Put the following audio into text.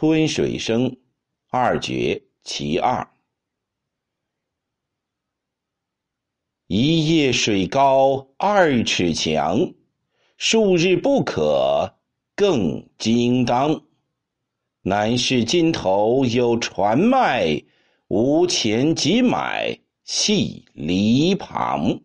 春水生》二绝其二。一夜水高二尺墙，数日不可更惊当。南市尽头有船卖，无钱即买系篱旁。